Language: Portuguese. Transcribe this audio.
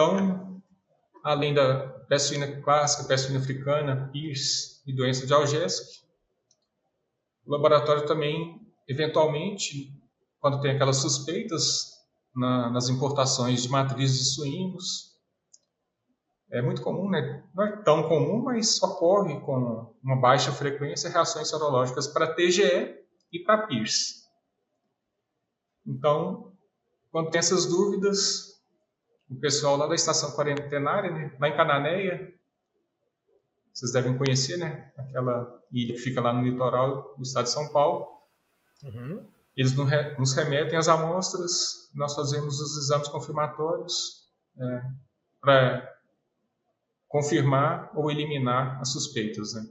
Então, além da peste clássica, peste africana, PIRS e doença de Algesk, o laboratório também, eventualmente, quando tem aquelas suspeitas na, nas importações de matrizes de suínos, é muito comum, né? não é tão comum, mas ocorre com uma baixa frequência reações serológicas para TGE e para PIRS. Então, quando tem essas dúvidas, o pessoal lá da estação quarentenária, né, lá em Cananéia, vocês devem conhecer, né? Aquela ilha que fica lá no litoral do estado de São Paulo. Uhum. Eles nos remetem as amostras, nós fazemos os exames confirmatórios é, para confirmar ou eliminar as suspeitas. Né?